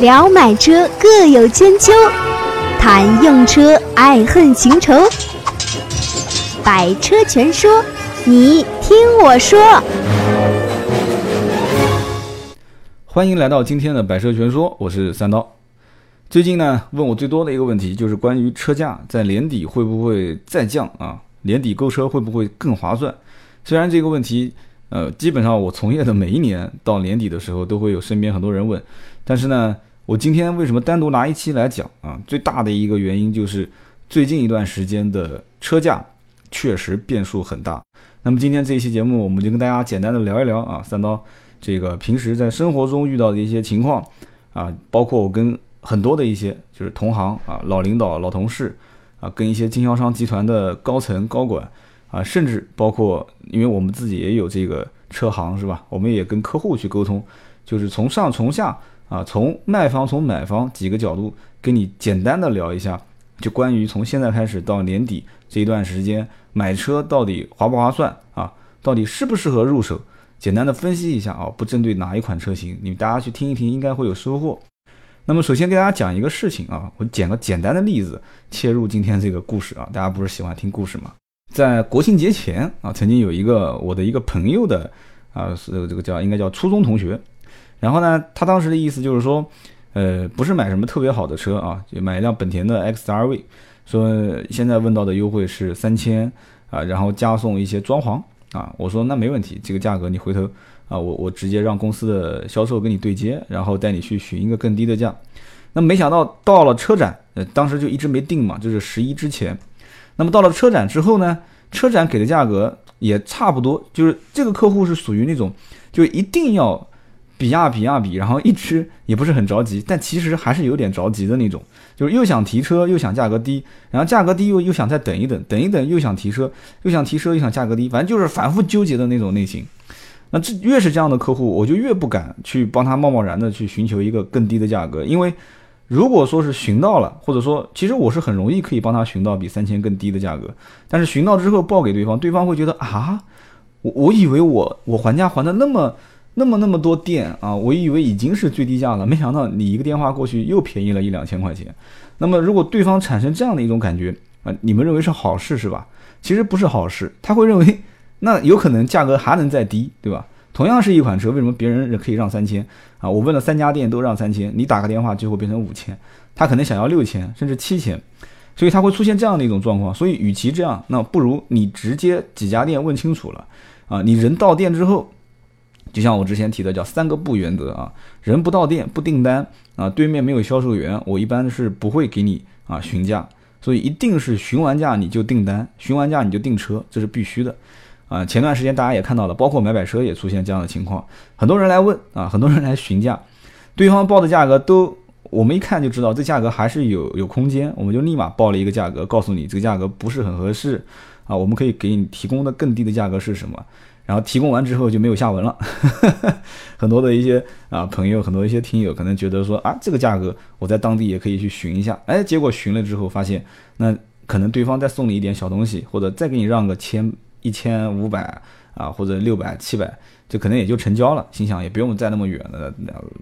聊买车各有千秋，谈用车爱恨情仇。百车全说，你听我说。欢迎来到今天的百车全说，我是三刀。最近呢，问我最多的一个问题就是关于车价在年底会不会再降啊？年底购车会不会更划算？虽然这个问题，呃，基本上我从业的每一年到年底的时候都会有身边很多人问，但是呢，我今天为什么单独拿一期来讲啊？最大的一个原因就是最近一段时间的车价确实变数很大。那么今天这一期节目，我们就跟大家简单的聊一聊啊，三刀这个平时在生活中遇到的一些情况啊，包括我跟很多的一些就是同行啊、老领导、老同事啊，跟一些经销商集团的高层高管啊，甚至包括，因为我们自己也有这个车行是吧？我们也跟客户去沟通，就是从上从下啊，从卖方从买方几个角度跟你简单的聊一下，就关于从现在开始到年底这一段时间买车到底划不划算啊？到底适不适合入手？简单的分析一下啊，不针对哪一款车型，你们大家去听一听，应该会有收获。那么首先给大家讲一个事情啊，我捡个简单的例子切入今天这个故事啊，大家不是喜欢听故事吗？在国庆节前啊，曾经有一个我的一个朋友的啊，是这个叫应该叫初中同学，然后呢，他当时的意思就是说，呃，不是买什么特别好的车啊，就买一辆本田的 XRV，说现在问到的优惠是三千啊，然后加送一些装潢。啊，我说那没问题，这个价格你回头啊，我我直接让公司的销售跟你对接，然后带你去询一个更低的价。那没想到到了车展，呃，当时就一直没定嘛，就是十一之前。那么到了车展之后呢，车展给的价格也差不多，就是这个客户是属于那种就一定要比亚比亚比，然后一直也不是很着急，但其实还是有点着急的那种。就是又想提车，又想价格低，然后价格低又又想再等一等，等一等又想提车，又想提车又想价格低，反正就是反复纠结的那种类型。那这越是这样的客户，我就越不敢去帮他贸贸然的去寻求一个更低的价格，因为如果说是寻到了，或者说其实我是很容易可以帮他寻到比三千更低的价格，但是寻到之后报给对方，对方会觉得啊，我我以为我我还价还的那么。那么那么多店啊，我以为已经是最低价了，没想到你一个电话过去又便宜了一两千块钱。那么如果对方产生这样的一种感觉啊，你们认为是好事是吧？其实不是好事，他会认为那有可能价格还能再低，对吧？同样是一款车，为什么别人可以让三千啊？我问了三家店都让三千，你打个电话最后变成五千，他可能想要六千甚至七千，所以他会出现这样的一种状况。所以与其这样，那不如你直接几家店问清楚了啊，你人到店之后。就像我之前提的叫三个不原则啊，人不到店不订单啊，对面没有销售员，我一般是不会给你啊询价，所以一定是询完价你就订单，询完价你就订车，这是必须的啊。前段时间大家也看到了，包括买买车也出现这样的情况，很多人来问啊，很多人来询价，对方报的价格都我们一看就知道这价格还是有有空间，我们就立马报了一个价格，告诉你这个价格不是很合适啊，我们可以给你提供的更低的价格是什么？然后提供完之后就没有下文了，很多的一些啊朋友，很多一些听友可能觉得说啊这个价格我在当地也可以去询一下，哎，结果询了之后发现，那可能对方再送你一点小东西，或者再给你让个千一千五百啊或者六百七百，就可能也就成交了。心想也不用再那么远了，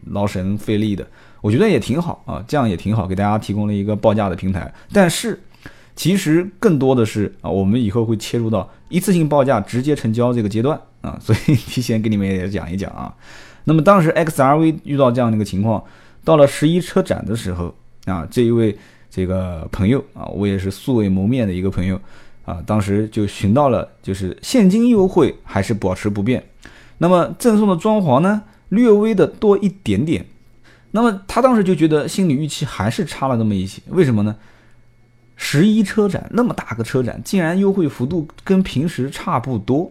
劳神费力的，我觉得也挺好啊，这样也挺好，给大家提供了一个报价的平台。但是。其实更多的是啊，我们以后会切入到一次性报价直接成交这个阶段啊，所以提前给你们也讲一讲啊。那么当时 XRV 遇到这样的一个情况，到了十一车展的时候啊，这一位这个朋友啊，我也是素未谋面的一个朋友啊，当时就寻到了就是现金优惠还是保持不变，那么赠送的装潢呢略微的多一点点，那么他当时就觉得心理预期还是差了那么一些，为什么呢？十一车展那么大个车展，竟然优惠幅度跟平时差不多，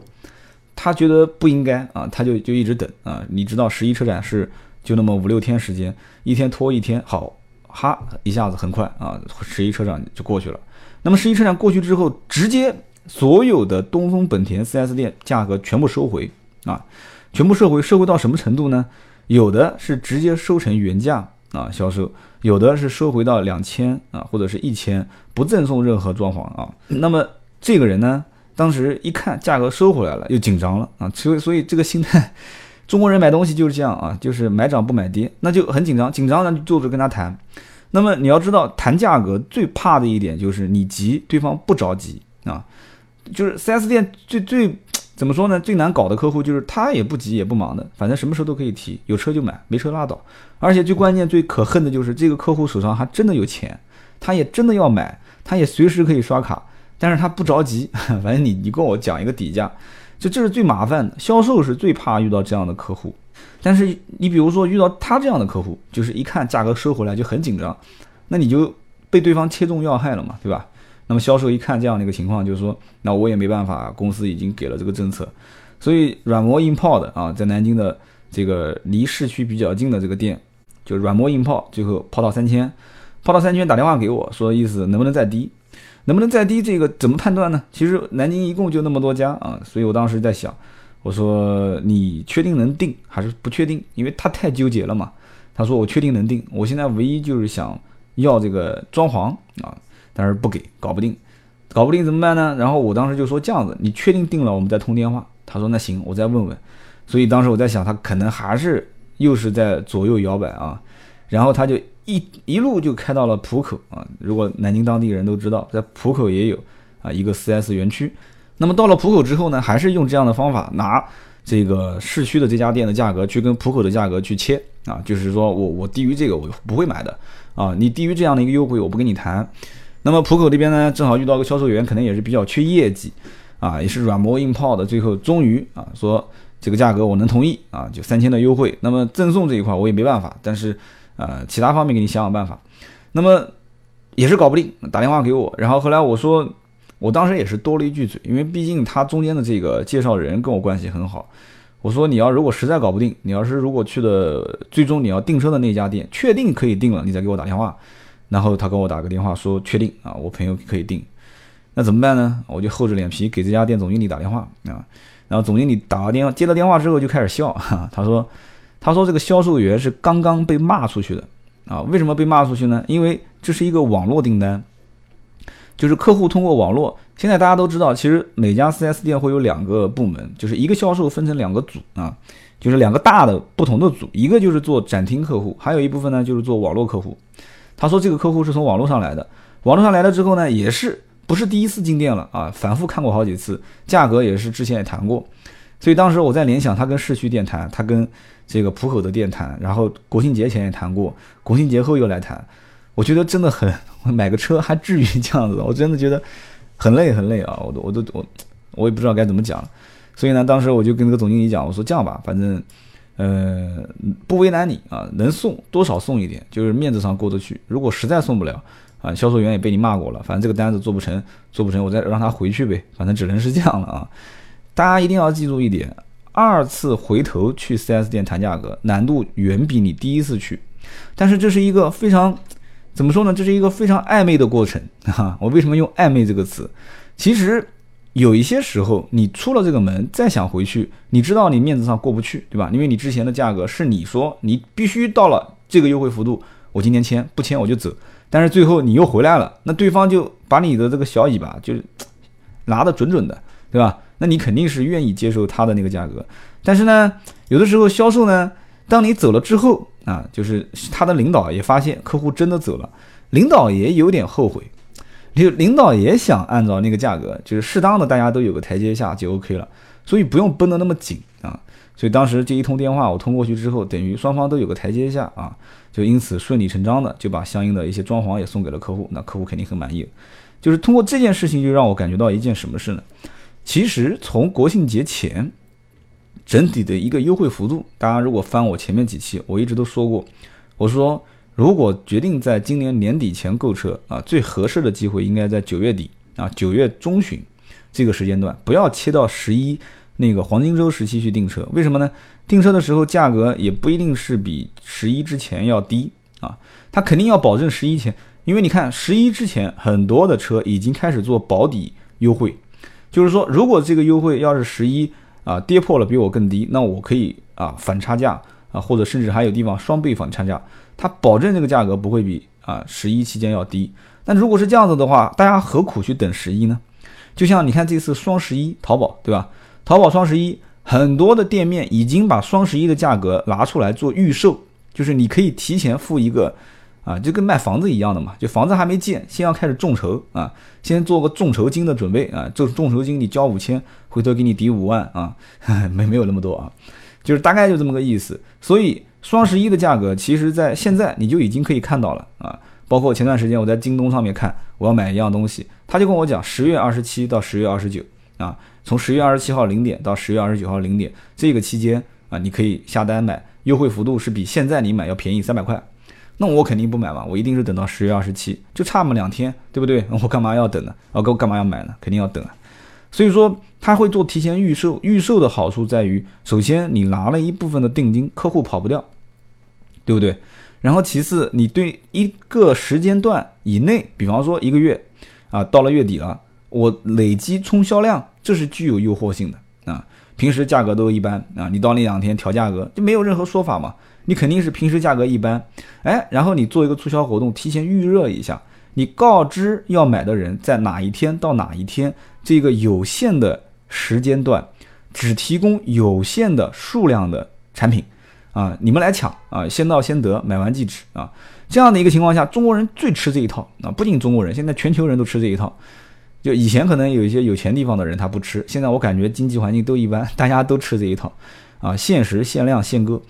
他觉得不应该啊，他就就一直等啊。你知道十一车展是就那么五六天时间，一天拖一天，好哈，一下子很快啊，十一车展就过去了。那么十一车展过去之后，直接所有的东风本田 4S 店价格全部收回啊，全部收回，收回到什么程度呢？有的是直接收成原价。啊，销售有的是收回到两千啊，或者是一千，不赠送任何装潢啊。那么这个人呢，当时一看价格收回来了，又紧张了啊，所以所以这个心态 中国人买东西就是这样啊，就是买涨不买跌，那就很紧张，紧张呢就坐着跟他谈。那么你要知道，谈价格最怕的一点就是你急，对方不着急啊。就是 4S 店最最怎么说呢？最难搞的客户就是他也不急也不忙的，反正什么时候都可以提，有车就买，没车拉倒。而且最关键、最可恨的就是这个客户手上还真的有钱，他也真的要买，他也随时可以刷卡，但是他不着急。反正你你跟我讲一个底价，就这是最麻烦的。销售是最怕遇到这样的客户。但是你比如说遇到他这样的客户，就是一看价格收回来就很紧张，那你就被对方切中要害了嘛，对吧？那么销售一看这样的一个情况，就是说，那我也没办法，公司已经给了这个政策，所以软磨硬泡的啊，在南京的这个离市区比较近的这个店，就软磨硬泡，最后泡到三千，泡到三千打电话给我说，意思能不能再低？能不能再低？这个怎么判断呢？其实南京一共就那么多家啊，所以我当时在想。我说你确定能定还是不确定？因为他太纠结了嘛。他说我确定能定，我现在唯一就是想要这个装潢啊，但是不给，搞不定，搞不定怎么办呢？然后我当时就说这样子，你确定定了，我们再通电话。他说那行，我再问问。所以当时我在想，他可能还是又是在左右摇摆啊。然后他就一一路就开到了浦口啊。如果南京当地人都知道，在浦口也有啊一个 4S 园区。那么到了浦口之后呢，还是用这样的方法，拿这个市区的这家店的价格去跟浦口的价格去切啊，就是说我我低于这个我不会买的啊，你低于这样的一个优惠我不跟你谈。那么浦口这边呢，正好遇到个销售员，可能也是比较缺业绩啊，也是软磨硬泡的，最后终于啊说这个价格我能同意啊，就三千的优惠。那么赠送这一块我也没办法，但是呃其他方面给你想想办法。那么也是搞不定，打电话给我，然后后来我说。我当时也是多了一句嘴，因为毕竟他中间的这个介绍人跟我关系很好。我说你要如果实在搞不定，你要是如果去的最终你要订车的那家店确定可以订了，你再给我打电话。然后他跟我打个电话说确定啊，我朋友可以订。那怎么办呢？我就厚着脸皮给这家店总经理打电话啊。然后总经理打了电话，接了电话之后就开始笑，他说他说这个销售员是刚刚被骂出去的啊。为什么被骂出去呢？因为这是一个网络订单。就是客户通过网络，现在大家都知道，其实每家 4S 店会有两个部门，就是一个销售分成两个组啊，就是两个大的不同的组，一个就是做展厅客户，还有一部分呢就是做网络客户。他说这个客户是从网络上来的，网络上来了之后呢，也是不是第一次进店了啊，反复看过好几次，价格也是之前也谈过，所以当时我在联想，他跟市区店谈，他跟这个浦口的店谈，然后国庆节前也谈过，国庆节后又来谈。我觉得真的很，买个车还至于这样子？我真的觉得很累很累啊！我都我都我我也不知道该怎么讲。所以呢，当时我就跟那个总经理讲，我说这样吧，反正呃不为难你啊，能送多少送一点，就是面子上过得去。如果实在送不了啊，销售员也被你骂过了，反正这个单子做不成，做不成我再让他回去呗，反正只能是这样了啊！大家一定要记住一点，二次回头去 4S 店谈价格难度远比你第一次去，但是这是一个非常。怎么说呢？这是一个非常暧昧的过程啊！我为什么用暧昧这个词？其实有一些时候，你出了这个门，再想回去，你知道你面子上过不去，对吧？因为你之前的价格是你说你必须到了这个优惠幅度，我今天签不签我就走。但是最后你又回来了，那对方就把你的这个小尾巴就拿得准准的，对吧？那你肯定是愿意接受他的那个价格。但是呢，有的时候销售呢，当你走了之后。啊，就是他的领导也发现客户真的走了，领导也有点后悔，领领导也想按照那个价格，就是适当的大家都有个台阶下就 OK 了，所以不用绷得那么紧啊。所以当时这一通电话我通过去之后，等于双方都有个台阶下啊，就因此顺理成章的就把相应的一些装潢也送给了客户，那客户肯定很满意。就是通过这件事情，就让我感觉到一件什么事呢？其实从国庆节前。整体的一个优惠幅度，大家如果翻我前面几期，我一直都说过，我说如果决定在今年年底前购车啊，最合适的机会应该在九月底啊，九月中旬这个时间段，不要切到十一那个黄金周时期去订车。为什么呢？订车的时候价格也不一定是比十一之前要低啊，它肯定要保证十一前，因为你看十一之前很多的车已经开始做保底优惠，就是说如果这个优惠要是十一。啊，跌破了比我更低，那我可以啊反差价啊，或者甚至还有地方双倍反差价，它保证这个价格不会比啊十一期间要低。那如果是这样子的话，大家何苦去等十一呢？就像你看这次双十一淘宝对吧？淘宝双十一很多的店面已经把双十一的价格拿出来做预售，就是你可以提前付一个，啊，就跟卖房子一样的嘛，就房子还没建，先要开始众筹啊，先做个众筹金的准备啊，这众筹金你交五千，回头给你抵五万啊，没没有那么多啊，就是大概就这么个意思。所以双十一的价格，其实在现在你就已经可以看到了啊。包括前段时间我在京东上面看，我要买一样东西，他就跟我讲十月二十七到十月二十九啊，从十月二十七号零点到十月二十九号零点这个期间啊，你可以下单买，优惠幅度是比现在你买要便宜三百块。那我肯定不买嘛，我一定是等到十月二十七，就差么两天，对不对？我干嘛要等呢？我干嘛要买呢？肯定要等啊。所以说他会做提前预售，预售的好处在于，首先你拿了一部分的定金，客户跑不掉，对不对？然后其次，你对一个时间段以内，比方说一个月，啊，到了月底了，我累积冲销量，这是具有诱惑性的啊。平时价格都一般啊，你到那两天调价格就没有任何说法嘛。你肯定是平时价格一般，哎，然后你做一个促销活动，提前预热一下，你告知要买的人在哪一天到哪一天这个有限的时间段，只提供有限的数量的产品。啊，你们来抢啊，先到先得，买完即止啊，这样的一个情况下，中国人最吃这一套啊，不仅中国人，现在全球人都吃这一套。就以前可能有一些有钱地方的人他不吃，现在我感觉经济环境都一般，大家都吃这一套啊，限时限量限购。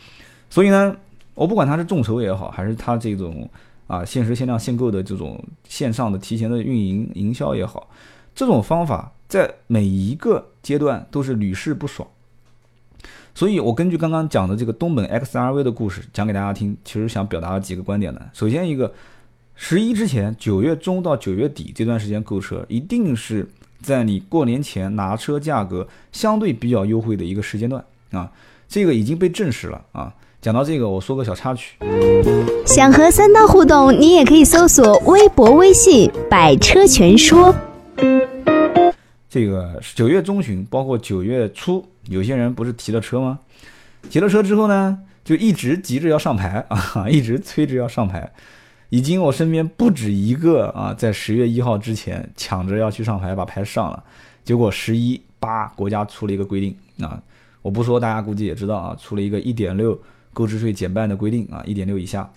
所以呢，我不管它是众筹也好，还是它这种啊限时限量限购的这种线上的提前的运营营销也好，这种方法在每一个阶段都是屡试不爽。所以，我根据刚刚讲的这个东本 X R V 的故事讲给大家听，其实想表达几个观点呢。首先，一个十一之前，九月中到九月底这段时间购车，一定是在你过年前拿车价格相对比较优惠的一个时间段啊，这个已经被证实了啊。讲到这个，我说个小插曲，想和三刀互动，你也可以搜索微博、微信“百车全说”。这个九月中旬，包括九月初。有些人不是提了车吗？提了车之后呢，就一直急着要上牌 啊，一直催着要上牌。已经我身边不止一个啊，在十月一号之前抢着要去上牌，把牌上了。结果十一八国家出了一个规定啊，我不说，大家估计也知道啊，出了一个一点六购置税减半的规定啊，一点六以下。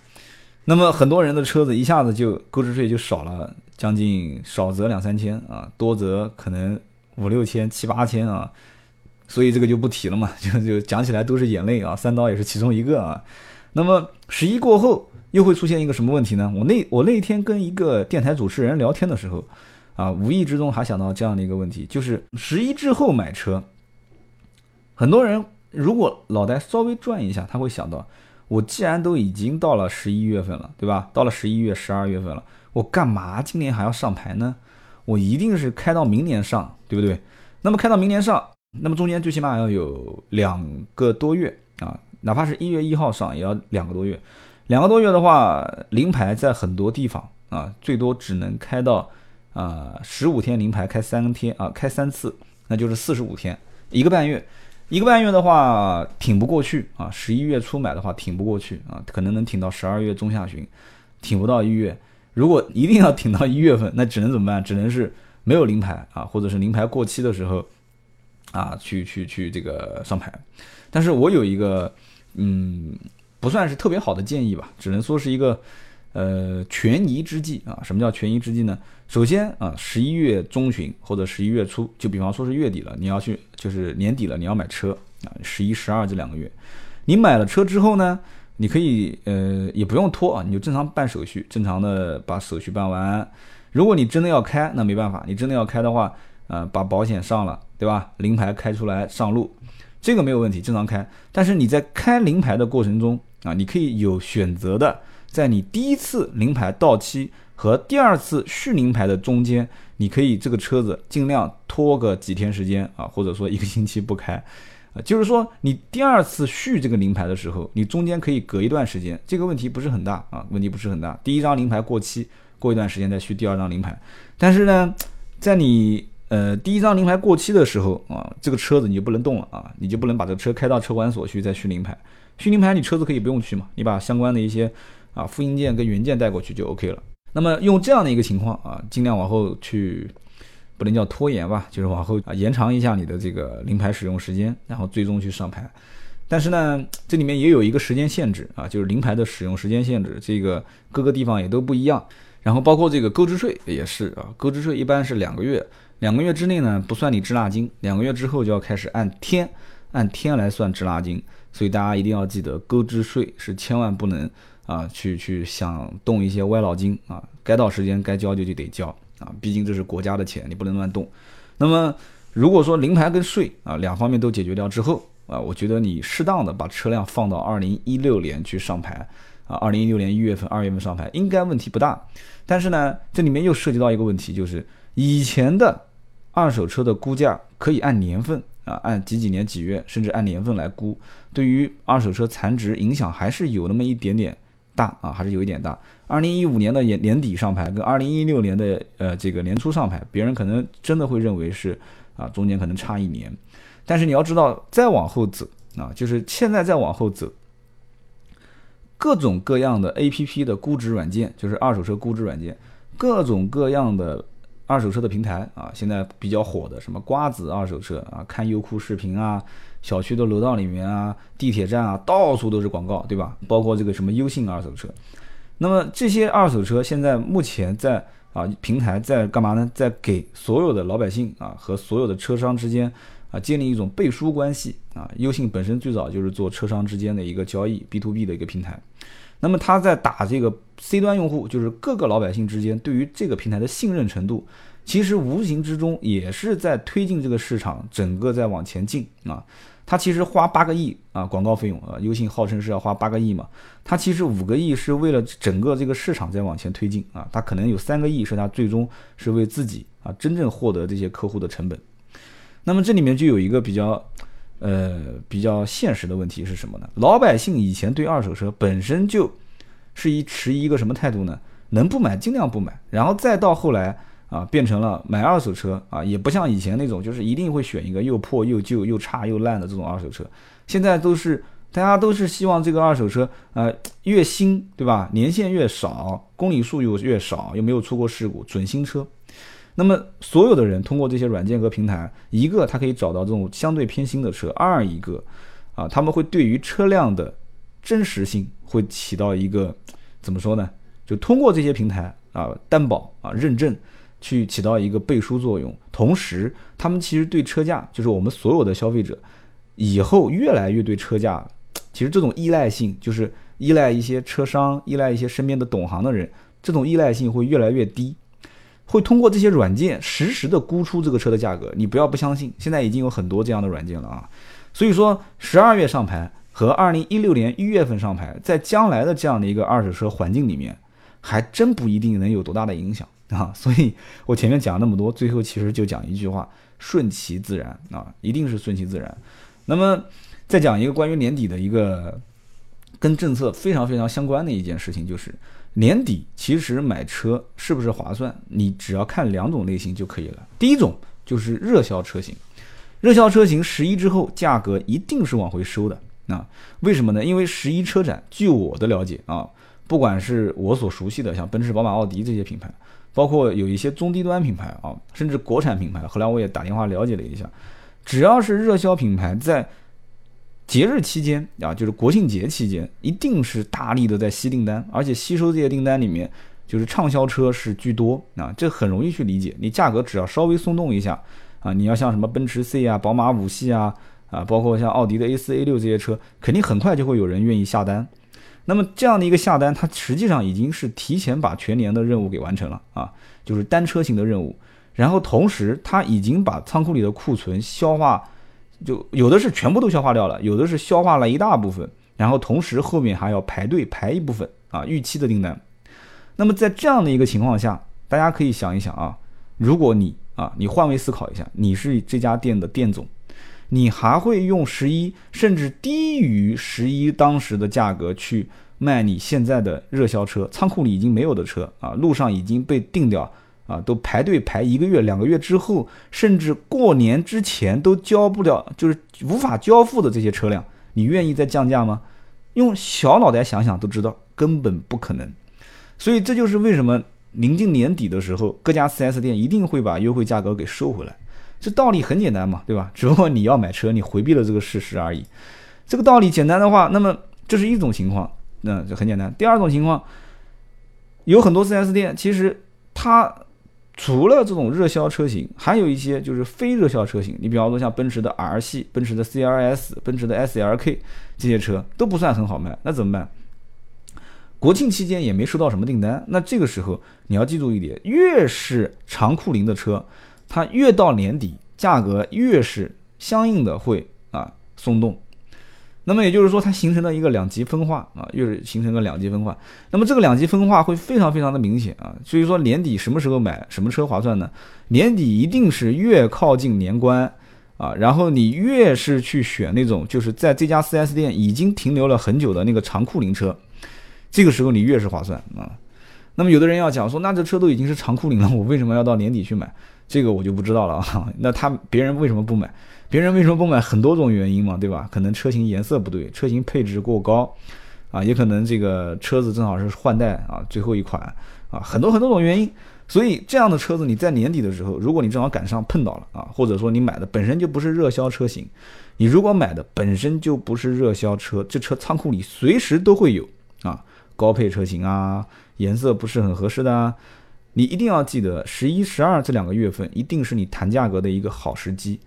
那么很多人的车子一下子就购置税就少了将近少则两三千啊，多则可能五六千七八千啊。所以这个就不提了嘛，就就讲起来都是眼泪啊，三刀也是其中一个啊。那么十一过后又会出现一个什么问题呢？我那我那天跟一个电台主持人聊天的时候，啊，无意之中还想到这样的一个问题，就是十一之后买车，很多人如果脑袋稍微转一下，他会想到，我既然都已经到了十一月份了，对吧？到了十一月、十二月份了，我干嘛今年还要上牌呢？我一定是开到明年上，对不对？那么开到明年上。那么中间最起码要有两个多月啊，哪怕是一月一号上也要两个多月。两个多月的话，临牌在很多地方啊，最多只能开到啊十五天临牌开三天啊，开三次，那就是四十五天，一个半月。一个半月的话挺不过去啊，十一月初买的话挺不过去啊，可能能挺到十二月中下旬，挺不到一月。如果一定要挺到一月份，那只能怎么办？只能是没有临牌啊，或者是临牌过期的时候。啊，去去去这个上牌，但是我有一个，嗯，不算是特别好的建议吧，只能说是一个，呃，权宜之计啊。什么叫权宜之计呢？首先啊，十一月中旬或者十一月初，就比方说是月底了，你要去，就是年底了，你要买车啊，十一、十二这两个月，你买了车之后呢，你可以，呃，也不用拖啊，你就正常办手续，正常的把手续办完。如果你真的要开，那没办法，你真的要开的话。呃，把保险上了，对吧？临牌开出来上路，这个没有问题，正常开。但是你在开临牌的过程中啊，你可以有选择的，在你第一次临牌到期和第二次续临牌的中间，你可以这个车子尽量拖个几天时间啊，或者说一个星期不开，啊，就是说你第二次续这个临牌的时候，你中间可以隔一段时间，这个问题不是很大啊，问题不是很大。第一张临牌过期，过一段时间再续第二张临牌，但是呢，在你呃，第一张临牌过期的时候啊，这个车子你就不能动了啊，你就不能把这车开到车管所去再续临牌。续临牌你车子可以不用去嘛，你把相关的一些啊复印件跟原件带过去就 OK 了。那么用这样的一个情况啊，尽量往后去不能叫拖延吧，就是往后啊延长一下你的这个临牌使用时间，然后最终去上牌。但是呢，这里面也有一个时间限制啊，就是临牌的使用时间限制，这个各个地方也都不一样。然后包括这个购置税也是啊，购置税一般是两个月，两个月之内呢不算你滞纳金，两个月之后就要开始按天按天来算滞纳金。所以大家一定要记得，购置税是千万不能啊去去想动一些歪脑筋啊，该到时间该交就就得交啊，毕竟这是国家的钱，你不能乱动。那么如果说临牌跟税啊两方面都解决掉之后，啊，我觉得你适当的把车辆放到二零一六年去上牌，啊，二零一六年一月份、二月份上牌应该问题不大。但是呢，这里面又涉及到一个问题，就是以前的二手车的估价可以按年份啊，按几几年几月，甚至按年份来估，对于二手车残值影响还是有那么一点点大啊，还是有一点大。二零一五年的年年底上牌跟二零一六年的呃这个年初上牌，别人可能真的会认为是啊，中间可能差一年。但是你要知道，再往后走啊，就是现在再往后走，各种各样的 A P P 的估值软件，就是二手车估值软件，各种各样的二手车的平台啊，现在比较火的什么瓜子二手车啊，看优酷视频啊，小区的楼道里面啊，地铁站啊，到处都是广告，对吧？包括这个什么优信二手车，那么这些二手车现在目前在啊平台在干嘛呢？在给所有的老百姓啊和所有的车商之间。啊，建立一种背书关系啊！优信本身最早就是做车商之间的一个交易 B to B 的一个平台，那么它在打这个 C 端用户，就是各个老百姓之间对于这个平台的信任程度，其实无形之中也是在推进这个市场整个在往前进啊。他其实花八个亿啊广告费用啊，优信号称是要花八个亿嘛，他其实五个亿是为了整个这个市场在往前推进啊，他可能有三个亿是他最终是为自己啊真正获得这些客户的成本。那么这里面就有一个比较，呃，比较现实的问题是什么呢？老百姓以前对二手车本身就是一持一个什么态度呢？能不买尽量不买，然后再到后来啊，变成了买二手车啊，也不像以前那种就是一定会选一个又破又旧又差又烂的这种二手车。现在都是大家都是希望这个二手车呃越新对吧？年限越少，公里数又越少，又没有出过事故，准新车。那么，所有的人通过这些软件和平台，一个他可以找到这种相对偏新的车；二一个，啊，他们会对于车辆的真实性会起到一个怎么说呢？就通过这些平台啊，担保啊，认证，去起到一个背书作用。同时，他们其实对车价，就是我们所有的消费者，以后越来越对车价，其实这种依赖性，就是依赖一些车商，依赖一些身边的懂行的人，这种依赖性会越来越低。会通过这些软件实时的估出这个车的价格，你不要不相信，现在已经有很多这样的软件了啊。所以说，十二月上牌和二零一六年一月份上牌，在将来的这样的一个二手车环境里面，还真不一定能有多大的影响啊。所以我前面讲那么多，最后其实就讲一句话：顺其自然啊，一定是顺其自然。那么再讲一个关于年底的一个跟政策非常非常相关的一件事情，就是。年底其实买车是不是划算？你只要看两种类型就可以了。第一种就是热销车型，热销车型十一之后价格一定是往回收的。那为什么呢？因为十一车展，据我的了解啊，不管是我所熟悉的像奔驰、宝马、奥迪这些品牌，包括有一些中低端品牌啊，甚至国产品牌，后来我也打电话了解了一下，只要是热销品牌在。节日期间啊，就是国庆节期间，一定是大力的在吸订单，而且吸收这些订单里面，就是畅销车是居多啊，这很容易去理解。你价格只要稍微松动一下啊，你要像什么奔驰 C 啊、宝马五系啊啊，包括像奥迪的 A 四、A 六这些车，肯定很快就会有人愿意下单。那么这样的一个下单，它实际上已经是提前把全年的任务给完成了啊，就是单车型的任务，然后同时它已经把仓库里的库存消化。就有的是全部都消化掉了，有的是消化了一大部分，然后同时后面还要排队排一部分啊预期的订单。那么在这样的一个情况下，大家可以想一想啊，如果你啊你换位思考一下，你是这家店的店总，你还会用十一甚至低于十一当时的价格去卖你现在的热销车，仓库里已经没有的车啊，路上已经被定掉。啊，都排队排一个月、两个月之后，甚至过年之前都交不了，就是无法交付的这些车辆，你愿意再降价吗？用小脑袋想想都知道，根本不可能。所以这就是为什么临近年底的时候，各家 4S 店一定会把优惠价格给收回来。这道理很简单嘛，对吧？只不过你要买车，你回避了这个事实而已。这个道理简单的话，那么这是一种情况，那就很简单。第二种情况，有很多 4S 店其实它除了这种热销车型，还有一些就是非热销车型。你比方说像奔驰的 R 系、奔驰的 CLS、奔驰的 SLK 这些车都不算很好卖，那怎么办？国庆期间也没收到什么订单，那这个时候你要记住一点，越是长库龄的车。它越到年底，价格越是相应的会啊松动，那么也就是说，它形成了一个两极分化啊，越是形成个两极分化。那么这个两极分化会非常非常的明显啊，所以说年底什么时候买什么车划算呢？年底一定是越靠近年关啊，然后你越是去选那种就是在这家 4S 店已经停留了很久的那个长库龄车，这个时候你越是划算啊。那么有的人要讲说，那这车都已经是长库龄了，我为什么要到年底去买？这个我就不知道了啊。那他别人为什么不买？别人为什么不买？很多种原因嘛，对吧？可能车型颜色不对，车型配置过高，啊，也可能这个车子正好是换代啊，最后一款啊，很多很多种原因。所以这样的车子你在年底的时候，如果你正好赶上碰到了啊，或者说你买的本身就不是热销车型，你如果买的本身就不是热销车，这车仓库里随时都会有啊，高配车型啊，颜色不是很合适的啊。你一定要记得，十一、十二这两个月份一定是你谈价格的一个好时机，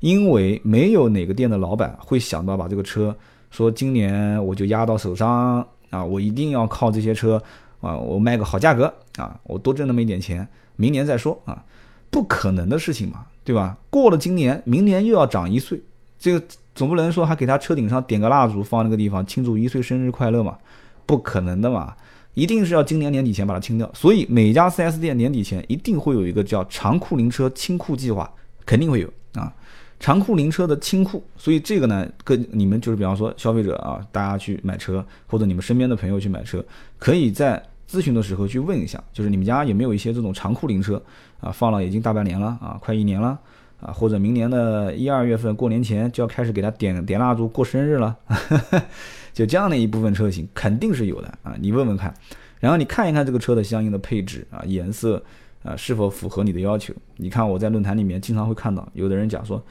因为没有哪个店的老板会想到把这个车说今年我就压到手上啊，我一定要靠这些车啊，我卖个好价格啊，我多挣那么一点钱，明年再说啊，不可能的事情嘛，对吧？过了今年，明年又要长一岁，这个总不能说还给他车顶上点个蜡烛放那个地方庆祝一岁生日快乐嘛？不可能的嘛。一定是要今年年底前把它清掉，所以每家 4S 店年底前一定会有一个叫长库龄车清库计划，肯定会有啊，长库龄车的清库。所以这个呢，跟你们就是比方说消费者啊，大家去买车，或者你们身边的朋友去买车，可以在咨询的时候去问一下，就是你们家有没有一些这种长库龄车啊，放了已经大半年了啊，快一年了啊，或者明年的一二月份过年前就要开始给他点点蜡烛过生日了。就这样的一部分车型肯定是有的啊，你问问看，然后你看一看这个车的相应的配置啊、颜色啊是否符合你的要求。你看我在论坛里面经常会看到有的人讲说，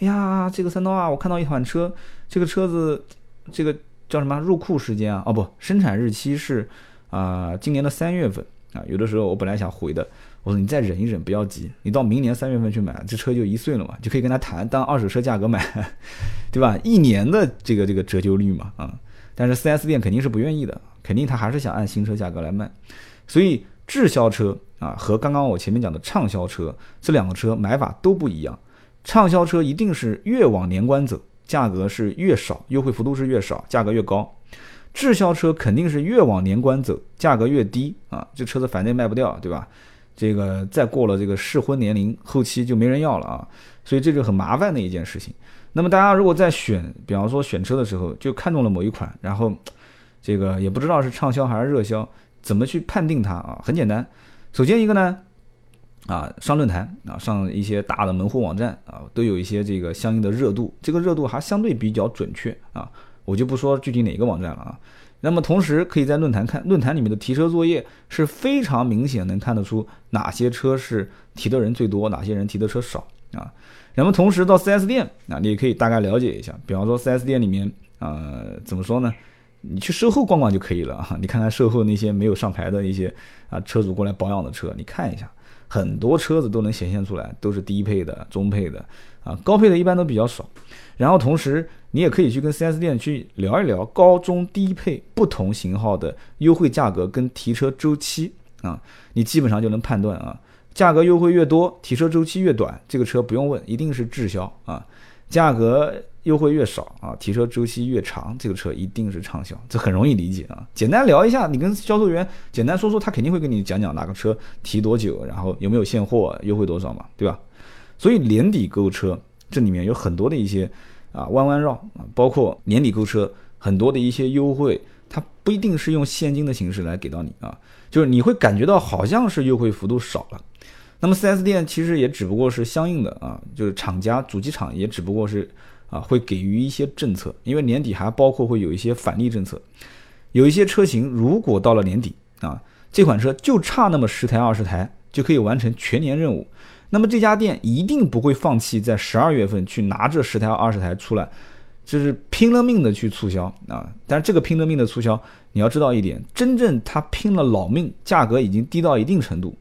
哎呀，这个三刀啊，我看到一款车，这个车子这个叫什么入库时间啊？哦不，生产日期是啊今年的三月份啊。有的时候我本来想回的，我说你再忍一忍，不要急，你到明年三月份去买，这车就一岁了嘛，就可以跟他谈当二手车价格买，对吧？一年的这个这个折旧率嘛，啊。但是 4S 店肯定是不愿意的，肯定他还是想按新车价格来卖，所以滞销车啊和刚刚我前面讲的畅销车这两个车买法都不一样。畅销车一定是越往年关走，价格是越少，优惠幅度是越少，价格越高。滞销车肯定是越往年关走，价格越低啊，这车子反正卖不掉，对吧？这个再过了这个适婚年龄，后期就没人要了啊，所以这就很麻烦的一件事情。那么大家如果在选，比方说选车的时候，就看中了某一款，然后这个也不知道是畅销还是热销，怎么去判定它啊？很简单，首先一个呢，啊上论坛啊，上一些大的门户网站啊，都有一些这个相应的热度，这个热度还相对比较准确啊，我就不说具体哪个网站了啊。那么同时可以在论坛看，论坛里面的提车作业是非常明显能看得出哪些车是提的人最多，哪些人提的车少啊。那么同时到 4S 店啊，你也可以大概了解一下，比方说 4S 店里面，呃，怎么说呢？你去售后逛逛就可以了啊。你看看售后那些没有上牌的一些啊车主过来保养的车，你看一下，很多车子都能显现出来，都是低配的、中配的啊，高配的一般都比较少。然后同时你也可以去跟 4S 店去聊一聊高中低配不同型号的优惠价格跟提车周期啊，你基本上就能判断啊。价格优惠越多，提车周期越短，这个车不用问，一定是滞销啊。价格优惠越少啊，提车周期越长，这个车一定是畅销，这很容易理解啊。简单聊一下，你跟销售员简单说说，他肯定会跟你讲讲哪个车提多久，然后有没有现货，优惠多少嘛，对吧？所以年底购车这里面有很多的一些啊弯弯绕啊，包括年底购车很多的一些优惠，它不一定是用现金的形式来给到你啊，就是你会感觉到好像是优惠幅度少了。那么 4S 店其实也只不过是相应的啊，就是厂家主机厂也只不过是啊会给予一些政策，因为年底还包括会有一些返利政策，有一些车型如果到了年底啊，这款车就差那么十台二十台就可以完成全年任务，那么这家店一定不会放弃在十二月份去拿这十台二十台出来，就是拼了命的去促销啊！但是这个拼了命的促销，你要知道一点，真正他拼了老命，价格已经低到一定程度，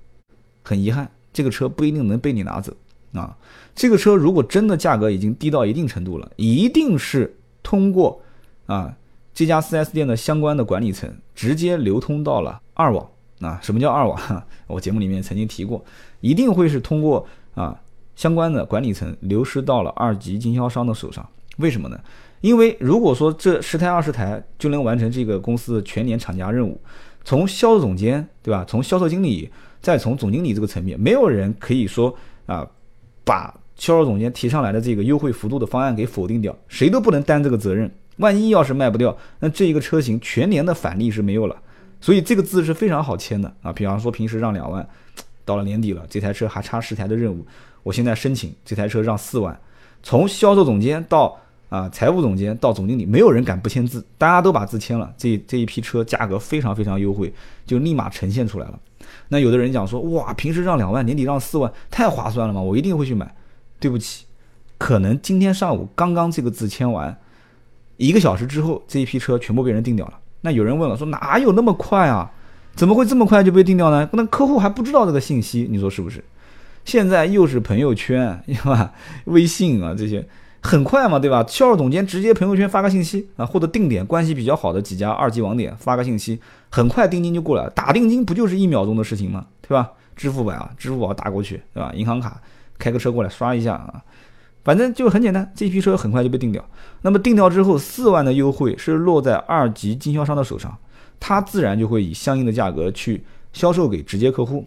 很遗憾，这个车不一定能被你拿走啊！这个车如果真的价格已经低到一定程度了，一定是通过啊这家 4S 店的相关的管理层直接流通到了二网。啊，什么叫二网？我节目里面曾经提过，一定会是通过啊相关的管理层流失到了二级经销商的手上。为什么呢？因为如果说这十台二十台就能完成这个公司的全年厂家任务，从销售总监对吧？从销售经理，再从总经理这个层面，没有人可以说啊把销售总监提上来的这个优惠幅度的方案给否定掉，谁都不能担这个责任。万一要是卖不掉，那这一个车型全年的返利是没有了。所以这个字是非常好签的啊，比方说平时让两万，到了年底了，这台车还差十台的任务，我现在申请这台车让四万，从销售总监到啊财务总监到总经理，没有人敢不签字，大家都把字签了，这这一批车价格非常非常优惠，就立马呈现出来了。那有的人讲说，哇，平时让两万，年底让四万，太划算了嘛，我一定会去买。对不起，可能今天上午刚刚这个字签完，一个小时之后，这一批车全部被人定掉了。那有人问了，说哪有那么快啊？怎么会这么快就被定掉呢？那客户还不知道这个信息，你说是不是？现在又是朋友圈，对吧？微信啊这些，很快嘛，对吧？销售总监直接朋友圈发个信息啊，或者定点关系比较好的几家二级网点发个信息，很快定金就过来。打定金不就是一秒钟的事情吗？对吧？支付宝啊，支付宝打过去，对吧？银行卡开个车过来刷一下啊。反正就很简单，这批车很快就被定掉。那么定掉之后，四万的优惠是落在二级经销商的手上，他自然就会以相应的价格去销售给直接客户。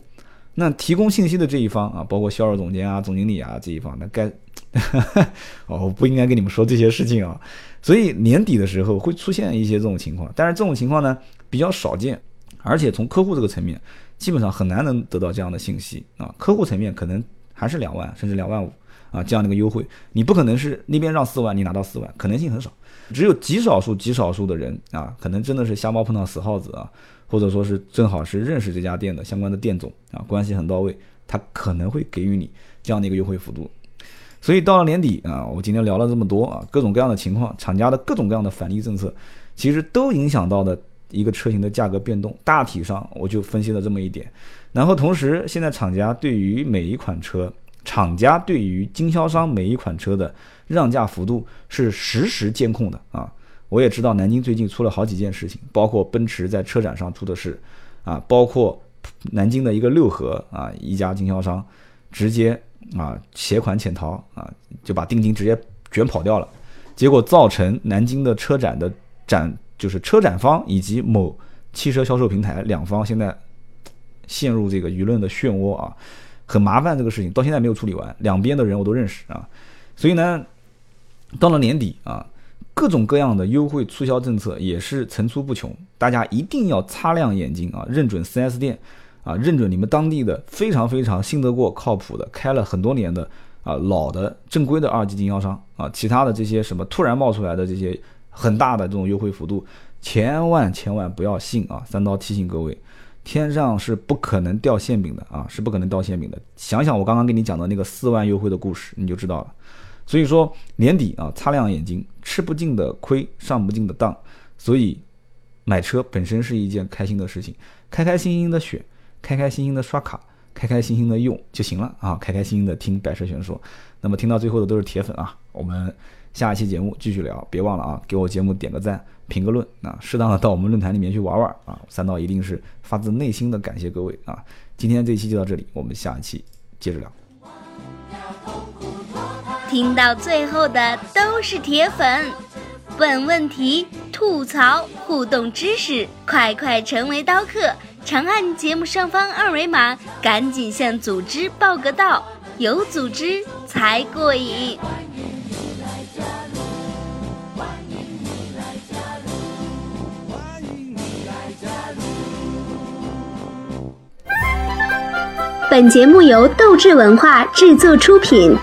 那提供信息的这一方啊，包括销售总监啊、总经理啊这一方，那该 哦，我不应该跟你们说这些事情啊。所以年底的时候会出现一些这种情况，但是这种情况呢比较少见，而且从客户这个层面，基本上很难能得到这样的信息啊。客户层面可能还是两万甚至两万五。啊，这样的一个优惠，你不可能是那边让四万，你拿到四万，可能性很少。只有极少数、极少数的人啊，可能真的是瞎猫碰到死耗子啊，或者说是正好是认识这家店的相关的店总啊，关系很到位，他可能会给予你这样的一个优惠幅度。所以到了年底啊，我今天聊了这么多啊，各种各样的情况，厂家的各种各样的返利政策，其实都影响到的一个车型的价格变动。大体上我就分析了这么一点，然后同时现在厂家对于每一款车。厂家对于经销商每一款车的让价幅度是实时监控的啊！我也知道南京最近出了好几件事情，包括奔驰在车展上出的事，啊，包括南京的一个六合啊一家经销商直接啊携款潜逃啊，就把定金直接卷跑掉了，结果造成南京的车展的展就是车展方以及某汽车销售平台两方现在陷入这个舆论的漩涡啊。很麻烦，这个事情到现在没有处理完，两边的人我都认识啊，所以呢，到了年底啊，各种各样的优惠促销政策也是层出不穷，大家一定要擦亮眼睛啊，认准 4S 店啊，认准你们当地的非常非常信得过、靠谱的、开了很多年的啊老的正规的二级经销商啊，其他的这些什么突然冒出来的这些很大的这种优惠幅度，千万千万不要信啊！三刀提醒各位。天上是不可能掉馅饼的啊，是不可能掉馅饼的。想想我刚刚跟你讲的那个四万优惠的故事，你就知道了。所以说年底啊，擦亮眼睛，吃不尽的亏，上不尽的当。所以买车本身是一件开心的事情，开开心心的选，开开心心的刷卡，开开心心的用就行了啊，开开心心的听百车全说。那么听到最后的都是铁粉啊，我们。下一期节目继续聊，别忘了啊，给我节目点个赞，评个论啊，适当的到我们论坛里面去玩玩啊。三刀一定是发自内心的感谢各位啊。今天这一期就到这里，我们下一期接着聊。听到最后的都是铁粉，问问题、吐槽、互动知识，快快成为刀客！长按节目上方二维码，赶紧向组织报个到，有组织才过瘾。本节目由斗志文化制作出品。